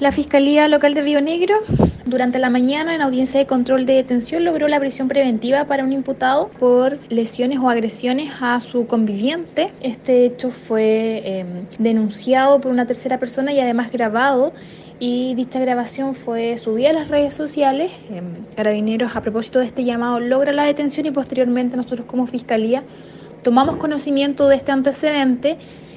La Fiscalía Local de Río Negro, durante la mañana, en audiencia de control de detención, logró la prisión preventiva para un imputado por lesiones o agresiones a su conviviente. Este hecho fue eh, denunciado por una tercera persona y además grabado y dicha grabación fue subida a las redes sociales. Eh, Carabineros, a propósito de este llamado, logra la detención y posteriormente nosotros como Fiscalía tomamos conocimiento de este antecedente